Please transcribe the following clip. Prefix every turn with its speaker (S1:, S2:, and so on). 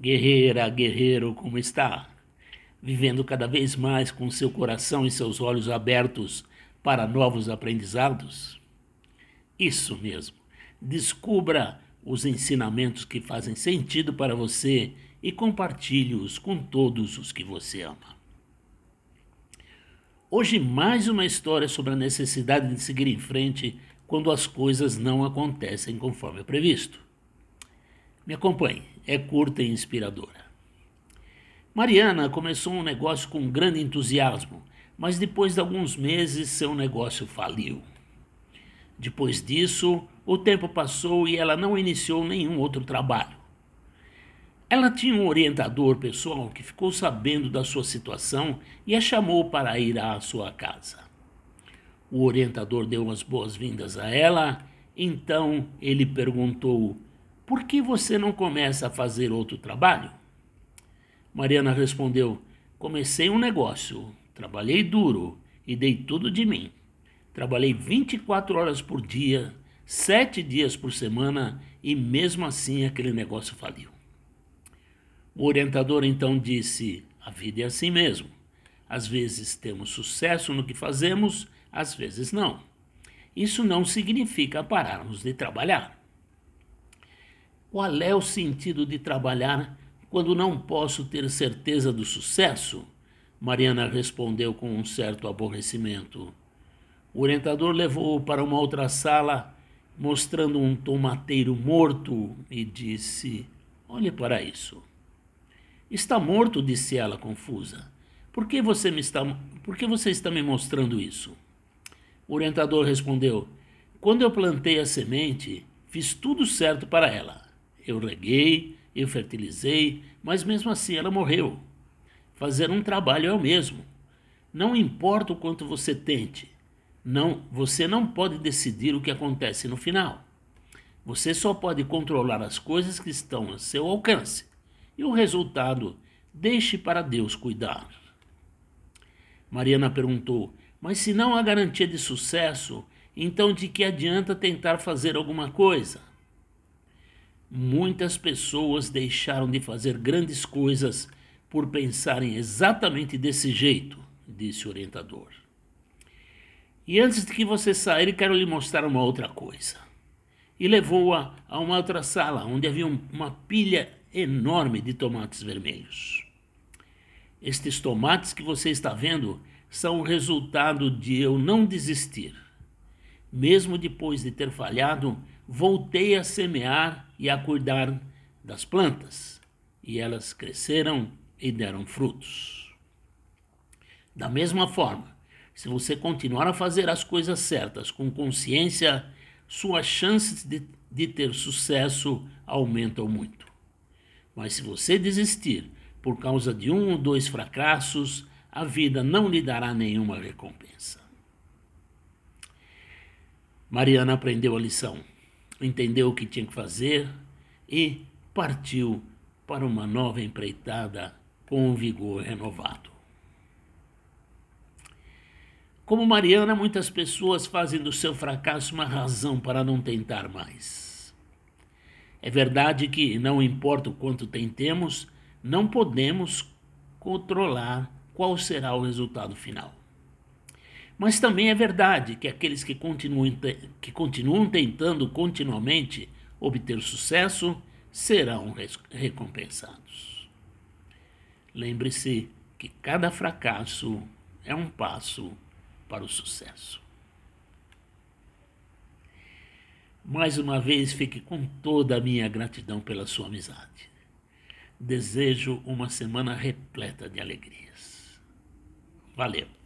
S1: Guerreira, guerreiro, como está? Vivendo cada vez mais com seu coração e seus olhos abertos para novos aprendizados? Isso mesmo. Descubra os ensinamentos que fazem sentido para você e compartilhe-os com todos os que você ama. Hoje, mais uma história sobre a necessidade de seguir em frente quando as coisas não acontecem conforme previsto. Me acompanhe, é curta e inspiradora. Mariana começou um negócio com grande entusiasmo, mas depois de alguns meses seu negócio faliu. Depois disso, o tempo passou e ela não iniciou nenhum outro trabalho. Ela tinha um orientador pessoal que ficou sabendo da sua situação e a chamou para ir à sua casa. O orientador deu as boas-vindas a ela, então ele perguntou por que você não começa a fazer outro trabalho? Mariana respondeu: Comecei um negócio, trabalhei duro e dei tudo de mim. Trabalhei 24 horas por dia, sete dias por semana e mesmo assim aquele negócio faliu. O orientador então disse: A vida é assim mesmo. Às vezes temos sucesso no que fazemos, às vezes não. Isso não significa pararmos de trabalhar. Qual é o sentido de trabalhar quando não posso ter certeza do sucesso? Mariana respondeu com um certo aborrecimento. O orientador levou-o para uma outra sala, mostrando um tomateiro morto, e disse: Olhe para isso. Está morto, disse ela, confusa. Por que você, me está, por que você está me mostrando isso? O orientador respondeu: Quando eu plantei a semente, fiz tudo certo para ela. Eu reguei, eu fertilizei, mas mesmo assim ela morreu. Fazer um trabalho é o mesmo. Não importa o quanto você tente, não, você não pode decidir o que acontece no final. Você só pode controlar as coisas que estão a seu alcance. E o resultado, deixe para Deus cuidar. Mariana perguntou: Mas se não há garantia de sucesso, então de que adianta tentar fazer alguma coisa? Muitas pessoas deixaram de fazer grandes coisas por pensarem exatamente desse jeito, disse o orientador. E antes de que você sair, quero lhe mostrar uma outra coisa. E levou-a a uma outra sala, onde havia uma pilha enorme de tomates vermelhos. Estes tomates que você está vendo são o resultado de eu não desistir. Mesmo depois de ter falhado, voltei a semear e a cuidar das plantas, e elas cresceram e deram frutos. Da mesma forma, se você continuar a fazer as coisas certas com consciência, suas chances de, de ter sucesso aumentam muito. Mas se você desistir por causa de um ou dois fracassos, a vida não lhe dará nenhuma recompensa. Mariana aprendeu a lição entendeu o que tinha que fazer e partiu para uma nova empreitada com um vigor renovado. Como Mariana, muitas pessoas fazem do seu fracasso uma razão para não tentar mais. É verdade que, não importa o quanto tentemos, não podemos controlar qual será o resultado final. Mas também é verdade que aqueles que continuam, que continuam tentando continuamente obter sucesso serão recompensados. Lembre-se que cada fracasso é um passo para o sucesso. Mais uma vez, fique com toda a minha gratidão pela sua amizade. Desejo uma semana repleta de alegrias. Valeu!